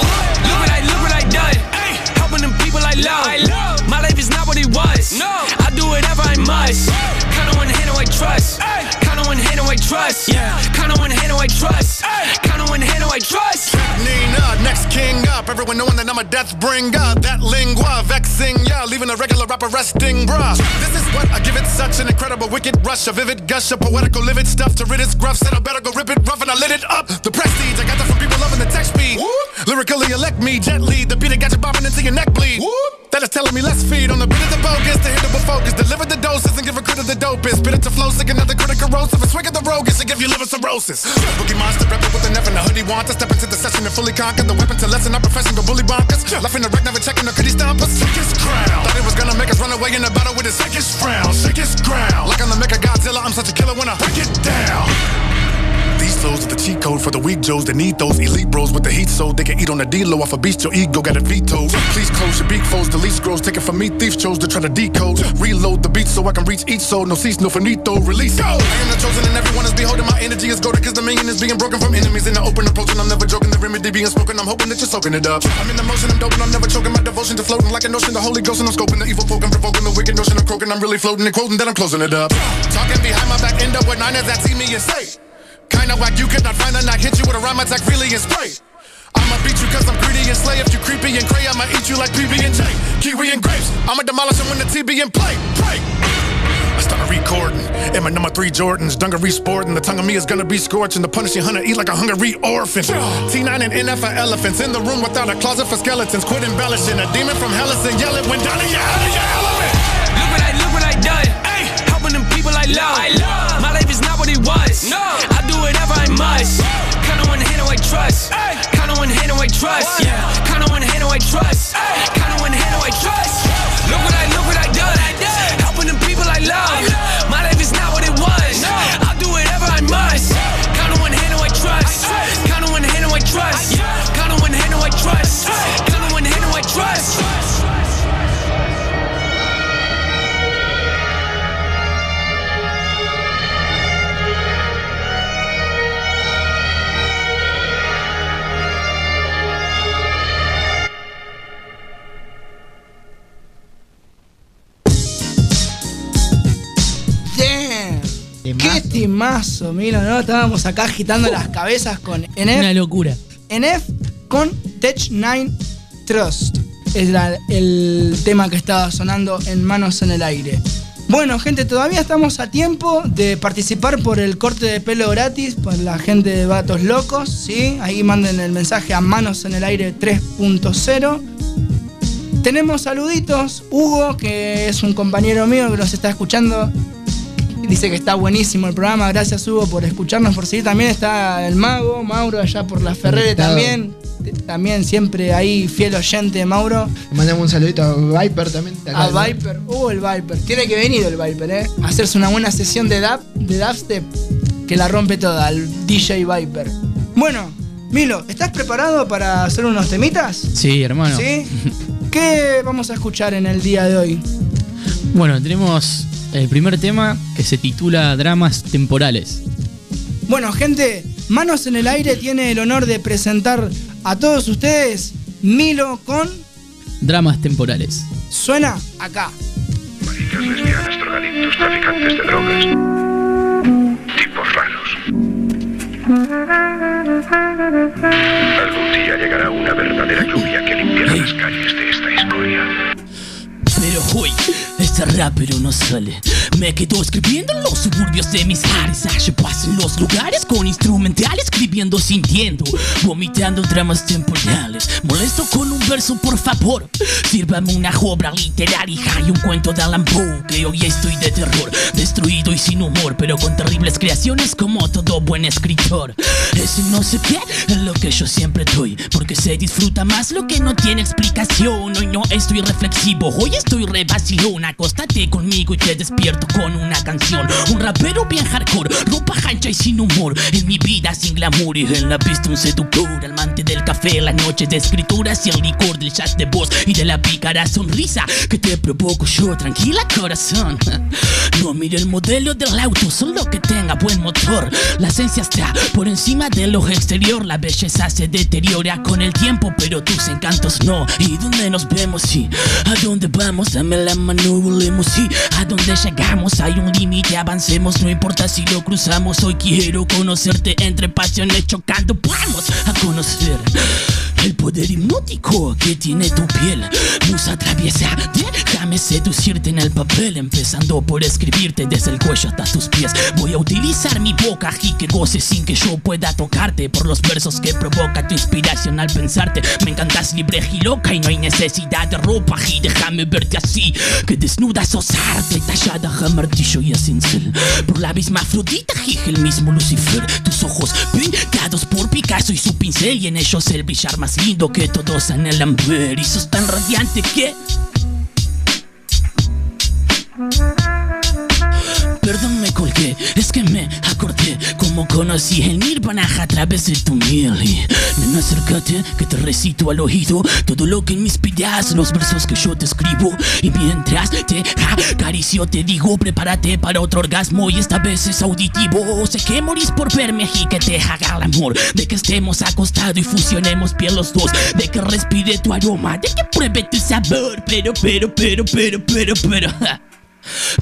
look what I look what I done. Helping them people I love. My was. No, I do whatever I must. Kinda one hand I trust. Kinda one hand I trust. Yeah, kinda one hand I trust. Kinda one hand I trust. Nina, next king up. Everyone knowing that I'm a death bringer. That lingua vexing ya, leaving a regular rapper resting, bruh. This is what I give it such an incredible wicked rush, a vivid gush of poetical livid stuff to rid its gruff. Said I better go rip it rough and I lit it up. The prestige I got that from people loving the text speed. Lyrically elect me gently. The beat that got telling me let's feed on the bit of the bogus, the hit of the focus. Deliver the doses and give a credit the dopest. Bit it to flow, sick another critic corrosive. A swing of the rogues and give you liver cirrhosis. Boogie monster, it with an F and a hoodie want to step into the session and fully conquer the weapon to lessen our profession, go bully bonkers. Left in the wreck, never checking the could he stomp? Sick his crown. Thought it was gonna make us run away in a battle with his sickest frown. Sickest ground. Like I'm the Mecha Godzilla, I'm such a killer when I break it down. These flows with the cheat code for the weak Joes that need those elite bros with the heat so they can eat on the D-low off a beast. Your ego got it vetoed. Please close your beak foes, the least grows. Take it from me, thief chose to try to decode. Reload the beat so I can reach each soul. No cease, no finito, release. Go! I am the chosen and everyone is beholding. My energy is golden cause the million is being broken from enemies in the open approach. And I'm never joking, the remedy being spoken. I'm hoping that you're soaking it up. I'm in the motion, I'm doping, I'm never choking. My devotion to floating like a notion, the Holy Ghost. And I'm scoping the evil folk, I'm provoking the wicked notion. I'm croaking, I'm really floating and quoting, then I'm closing it up. Talking behind my back, end up with nine as that see me and say. Kinda whack, you could not find a knock, hit you with a rhyme attack, really and spray. I'ma beat you cause I'm greedy and slay. If you creepy and cray, I'ma eat you like PB and J. Kiwi and grapes, I'ma demolish them when the TB and play. Pray. I started recording. In my number three Jordans, dungaree sporting. The tongue of me is gonna be scorching. The punishing hunter eat like a hungry orphan. T9 and NF are elephants in the room without a closet for skeletons. Quit embellishing. A demon from Hellison yell it when down in your, out of your element. Look what I, look what I done. Helping them people I love. I love. My life is not what it was. No. I whatever I must. Kinda one hand I trust. Kinda one hand I trust. Yeah. Kinda one hand I trust. Kinda one hand I trust. Look what I, look what I done. Mira, ¿no? Estábamos acá agitando las cabezas con NF. Una locura. NF con Tech 9 Trust. Es la- el tema que estaba sonando en Manos en el Aire. Bueno, gente, todavía estamos a tiempo de participar por el corte de pelo gratis por la gente de Vatos Locos, ¿sí? Ahí manden el mensaje a Manos en el Aire 3.0. Tenemos saluditos. Hugo, que es un compañero mío que nos está escuchando, dice que está buenísimo el programa. Gracias, Hugo, por escucharnos, por seguir. También está el Mago, Mauro, allá por la Ferrere también. También siempre ahí, fiel oyente, Mauro. Le mandamos un saludito a Viper también. de A. Viper, uh, el Viper. Tiene que venir el Viper, ¿eh? A hacerse una buena sesión de, dub, de dubstep que la rompe toda, el DJ Viper. Bueno, Milo, ¿estás preparado para hacer unos temitas? Sí, hermano. ¿Sí? ¿Qué vamos a escuchar en el día de hoy? Bueno, tenemos el primer tema que se titula Dramas Temporales. Bueno, gente, Manos en el Aire tiene el honor de presentar a todos ustedes Milo con Dramas Temporales. Suena acá. Maricas, lesbianas, drogadictos, traficantes de drogas. Tipos raros. Algún día llegará una verdadera lluvia que limpiará las calles de esta historia. Pero hoy este rapero no sale. Me quedo escribiendo en los suburbios de mis paz en los lugares con instrumental Escribiendo, sintiendo, vomitando dramas temporales. Molesto con un verso, por favor. Sírvame una obra literaria y un cuento de Alan Que hoy estoy de terror, destruido y sin humor Pero con terribles creaciones como todo buen escritor. Ese no sé qué es lo que yo siempre doy Porque se disfruta más lo que no tiene explicación. Hoy no estoy reflexivo, hoy estoy re Acostate conmigo y te despierto con una canción. Un rapero bien hardcore, ropa ancha y sin humor. En mi vida sin glamour y en la pista un seductor. Amante del café, la noche de escrituras y el licor del jazz de voz. Y de la pícara sonrisa que te provoco yo Tranquila corazón. (laughs) No mire el modelo del auto, solo que tenga buen motor. La esencia está por encima de lo exterior. La belleza se deteriora con el tiempo Pero tus encantos no. ¿Y dónde nos vemos? y ¿A dónde vamos? Dame la mano, volvemos ¿A dónde llegamos? Hay un límite, avancemos No importa si lo cruzamos Hoy quiero conocerte entre pasiones chocando Vamos a conocer el poder hipnótico que tiene tu piel. Nos atraviesa, déjame seducirte en el papel Empezando por escribirte desde el cuello hasta tus pies. Voy a utilizar mi boca y que goces sin que yo pueda tocarte Por los versos que provoca tu inspiración al pensarte. Me encantas libre y loca y no hay necesidad de ropa Y déjame verte así, que desnuda sos arte Tallada a martillo y a cincel. Por la misma Afrodita y el mismo Lucifer Tus ojos pintados por Picasso y su pincel Y en ellos el brillar más lindo que todos anhelan ver Y sos tan radiante que... Es que me acordé como conocí el Nirvana a través de tu miel. Y, Nena, acércate que te recito al oído todo lo que me inspiras, los versos que yo te escribo. Y mientras te acaricio, te digo, prepárate para otro orgasmo y esta vez es auditivo. Sé que morís por verme y que te haga el amor, de que estemos acostados y fusionemos piel los dos, de que respire tu aroma, de que pruebe tu sabor. Pero, pero, pero, pero, pero, pero. ja.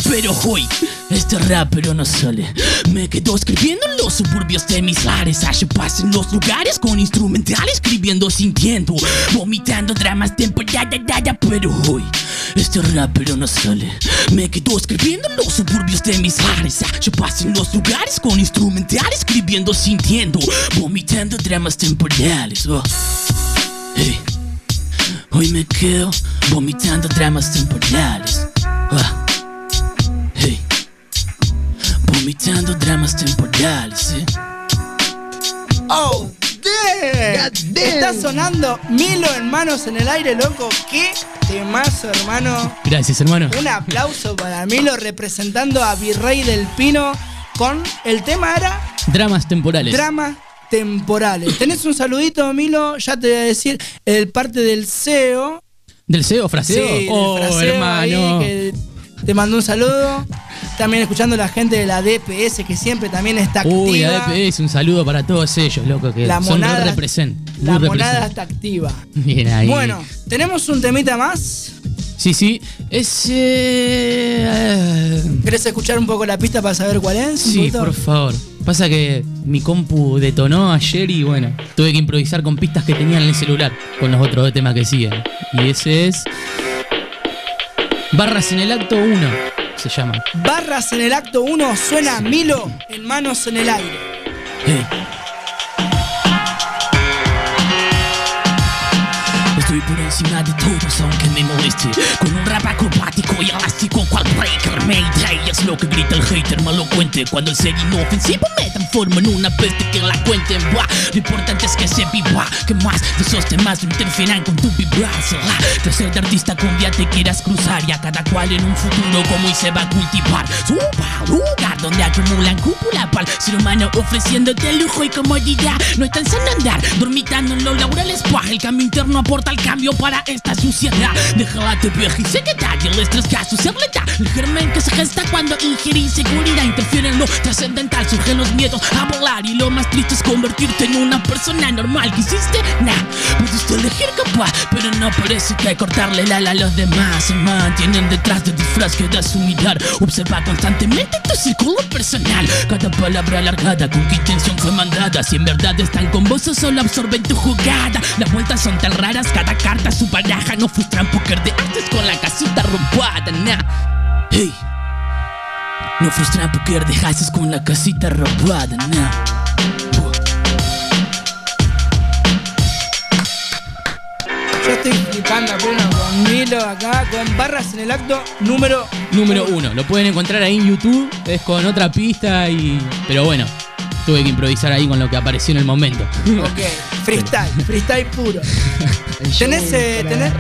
Pero hoy, este rapero no sale. Me quedo escribiendo en los suburbios de mis lares. Hace paz en los lugares con instrumental, escribiendo sintiendo, vomitando dramas temporada. Pero hoy, este rapero no sale. Me quedo escribiendo en los suburbios de mis lares. Hace paz en los lugares con instrumental, escribiendo sintiendo, vomitando dramas temporales. Oh. Hoy me quedo vomitando dramas temporales. Ah. Vomitando dramas temporales, ¿eh? Oh, damn. Está sonando Milo en manos en el aire, loco. Qué temazo, hermano. Gracias, hermano. Un aplauso para Milo representando a Virrey del Pino con el tema era Dramas temporales. dramas temporales. ¿Tenés un saludito, Milo? Ya te voy a decir, el parte del CEO. ¿Del CEO, fraseo? Sí, oh, fraseo hermano. ahí, que te mandó un saludo. También escuchando a la gente de la DPS que siempre también está activa. Uy, la DPS, un saludo para todos ellos, loco, que La son monada- re represent. La monada está activa. Bien ahí. Bueno, tenemos un temita más. Sí, sí. Es. eh, ¿Querés escuchar un poco la pista para saber cuál es? ¿Un Sí, por favor. Pasa que mi compu detonó ayer y bueno, tuve que improvisar con pistas que tenía en el celular, con los otros dos temas que siguen. Y ese es. Barras en el acto 1, se llama. Barras en el acto 1 suena Milo en manos en el aire. Por encima de todos aunque me moleste Con un rap acrobático y elástico cual breaker Mayday. Es lo que grita el hater malocuente. Cuando el ser inofensivo me transforma en una peste que la cuenten Buah, Lo importante es que se viva. Que más de esos temas interfieran con tu vibración Que ser de artista con día te quieras cruzar. Y a cada cual en un futuro como y se va a cultivar Suba al lugar donde acumulan cúpula para el ser humano ofreciéndote lujo y comodidad. No están en andar, dormitando en los laureles Buah, El cambio interno aporta el cambio para esta suciedad. Déjala te vieja y secretaria, el estrés caso ser letal El germen que se gesta cuando ingiere inseguridad Interfiere en lo trascendental, surgen los miedos a volar Y lo más triste es convertirte en una persona normal. ¿Qué hiciste? Nah, pudiste elegir capaz Pero no parece que cortarle la ala a los demás. Se mantienen detrás del disfraz que da su mirar. Observa constantemente tu círculo personal. Cada palabra alargada con qué intención fue mandada. Si en verdad están con vos solo absorben tu jugada. Las vueltas son tan raras, cada carta su baraja No frustran póker de artes con la casita rompada Nah, hey No frustran póker de haces con la casita robada Nah Yo estoy flipando a pleno con Milo acá, con barras en el acto número. Número 1. Lo pueden encontrar ahí en YouTube. Es con otra pista y. Pero bueno, tuve que improvisar ahí con lo que apareció en el momento. Ok, (laughs) freestyle, freestyle puro. ¿Tenés, eh, tenés,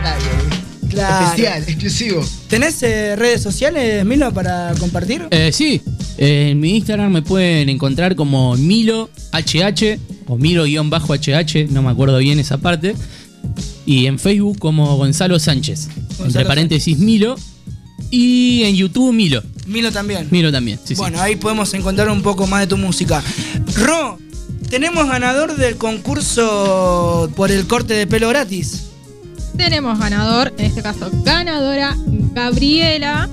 Claro. Especial, exclusivo. ¿Tenés eh, redes sociales, Milo, para compartir? Eh, sí, eh, en mi Instagram me pueden encontrar como Milo HH o Milo-HH, no me acuerdo bien esa parte. Y en Facebook como Gonzalo Sánchez. entre paréntesis Milo. Y en YouTube Milo. Milo también. Milo también, sí, sí. bueno, ahí podemos encontrar un poco más de tu música. Ro, tenemos ganador del concurso por el corte de pelo gratis. Tenemos ganador, en este caso ganadora Gabriela.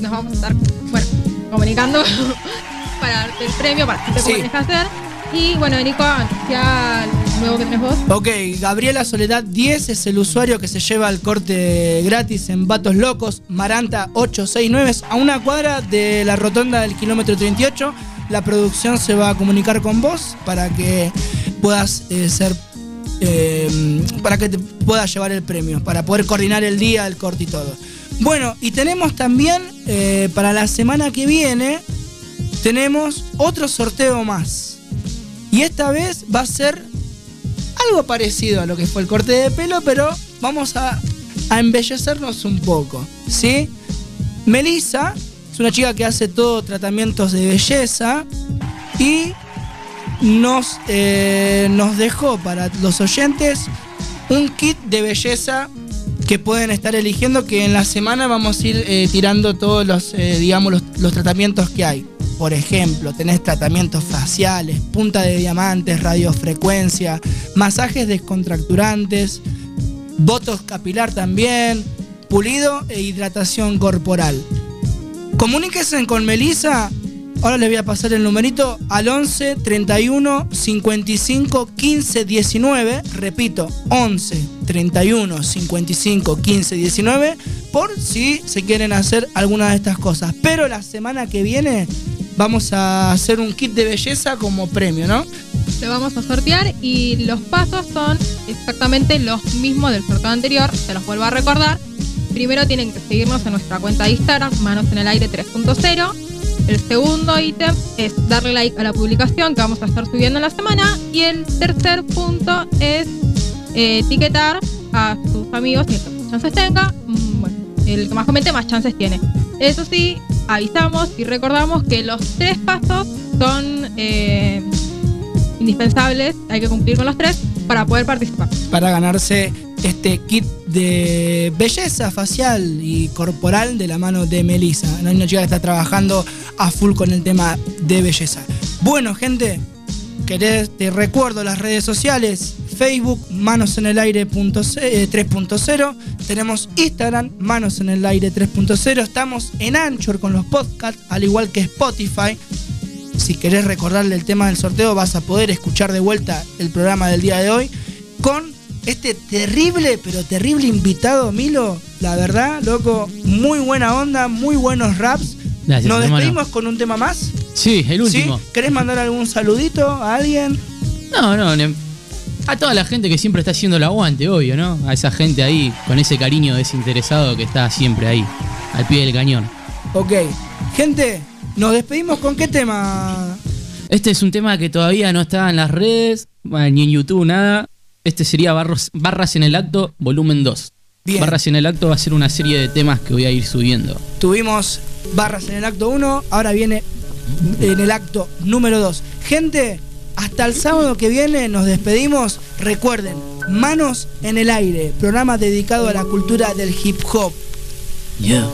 Nos vamos a estar, bueno, comunicando (laughs) para darte el premio, para que te Sí. que hacer. Y bueno, Nico, el nuevo que tenés vos. Ok, Gabriela Soledad 10 es el usuario que se lleva el corte gratis en Vatos Locos, Maranta 869, es a una cuadra de la rotonda del kilómetro 38. La producción se va a comunicar con vos para que puedas eh, ser. eh, para que te puedas llevar el premio, para poder coordinar el día, el corte y todo. Bueno, y tenemos también eh, para la semana que viene, tenemos otro sorteo más. Y esta vez va a ser algo parecido a lo que fue el corte de pelo, pero vamos a, a embellecernos un poco, ¿sí? Melissa una chica que hace todo tratamientos de belleza y nos, eh, nos dejó para los oyentes un kit de belleza que pueden estar eligiendo que en la semana vamos a ir eh, tirando todos los, eh, digamos, los, los tratamientos que hay. Por ejemplo, tenés tratamientos faciales, punta de diamantes, radiofrecuencia, masajes descontracturantes, botox capilar también, pulido e hidratación corporal. Comuníquense con Melissa. Ahora les voy a pasar el numerito al 11 31 55 15 19. Repito, 11 31 55 15 19. Por si se quieren hacer alguna de estas cosas. Pero la semana que viene vamos a hacer un kit de belleza como premio, ¿no? Lo vamos a sortear y los pasos son exactamente los mismos del sorteo anterior. Se los vuelvo a recordar. Primero tienen que seguirnos en nuestra cuenta de Instagram, Manos en el Aire 3.0. El segundo ítem es darle like a la publicación que vamos a estar subiendo en la semana. Y el tercer punto es eh, etiquetar a sus amigos y más chances tenga. mm, Bueno, el que más comente más chances tiene. Eso sí, avisamos y recordamos que los tres pasos son eh, indispensables. Hay que cumplir con los tres para poder participar. Para ganarse este kit de belleza facial y corporal de la mano de Melissa. Una chica que está trabajando a full con el tema de belleza. Bueno, gente, querés, te recuerdo las redes sociales. Facebook, Manos en el Aire punto ce- eh, 3.0. Tenemos Instagram, Manos en el Aire 3.0. Estamos en Anchor con los podcasts, al igual que Spotify. Si querés recordarle el tema del sorteo, vas a poder escuchar de vuelta el programa del día de hoy con este terrible, pero terrible invitado, Milo. La verdad, loco, muy buena onda, muy buenos raps. Gracias, Nos hermano. despedimos con un tema más. Sí, el último. ¿Sí? ¿Querés mandar algún saludito a alguien? No, no, a toda la gente que siempre está haciendo el aguante, obvio, ¿no? A esa gente ahí, con ese cariño desinteresado que está siempre ahí, al pie del cañón. Ok. Gente, nos despedimos con qué tema. Este es un tema que todavía no está en las redes, ni en YouTube, nada. Este sería Barros- Barras en el Acto, volumen 2. Bien. Barras en el Acto va a ser una serie de temas que voy a ir subiendo. Tuvimos barras en el acto 1, ahora viene en el acto número 2. Gente, hasta el sábado que viene nos despedimos. Recuerden, Manos en el Aire, programa dedicado a la cultura del hip hop. Yeah.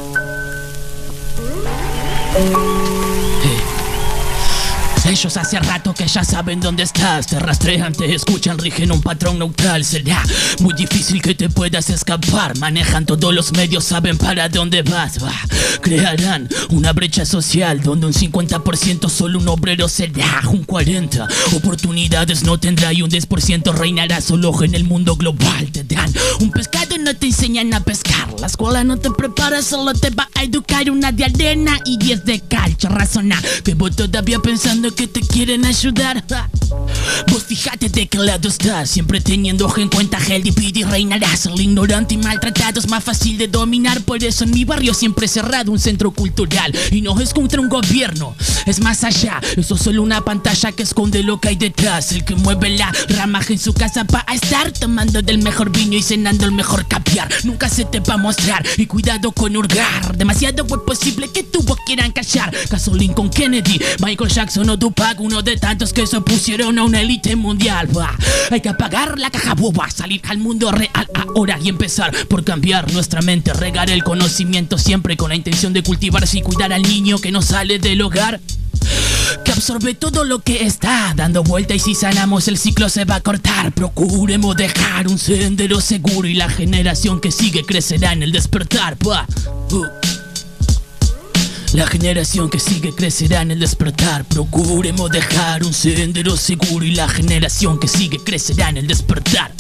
Ellos hace rato que ya saben dónde estás. Te rastrean, te escuchan, rigen un patrón neutral. Será muy difícil que te puedas escapar. Manejan todos los medios, saben para dónde vas. Crearán una brecha social Donde un 50% solo un obrero será Un 40% oportunidades no tendrá Y un 10% reinará solo en el mundo global. Te dan un pescado y no te enseñan a pescar. La escuela no te prepara, solo te va a educar Una de arena y 10 de calcha Razona que todavía pensando que te quieren ayudar. Ja. Vos fíjate de qué lado estás Siempre teniendo en cuenta el DPD reinarás. El ignorante y maltratado es más fácil de dominar Por eso en mi barrio siempre he cerrado un centro cultural Y no es contra un gobierno, es más allá. Eso es solo una pantalla que esconde lo que hay detrás El que mueve la ramaje en su casa va a estar Tomando del mejor vino y cenando el mejor caviar. Nunca se te va a mostrar y cuidado con hurgar. Demasiado fue posible que tu voz quieran callar. Caso Lincoln Kennedy, Michael Jackson o Tupac Uno de tantos que se opusieron a una élite mundial Bah, Hay que apagar la caja boba, salir al mundo real ahora y empezar por cambiar nuestra mente Regar el conocimiento siempre con la intención de cultivarse y cuidar al niño que no sale del hogar que absorbe todo lo que está dando vuelta y si sanamos el ciclo se va a cortar. Procuremos dejar un sendero seguro y la generación que sigue crecerá en el despertar. Uh. La generación que sigue crecerá en el despertar. Procuremos dejar un sendero seguro y la generación que sigue crecerá en el despertar.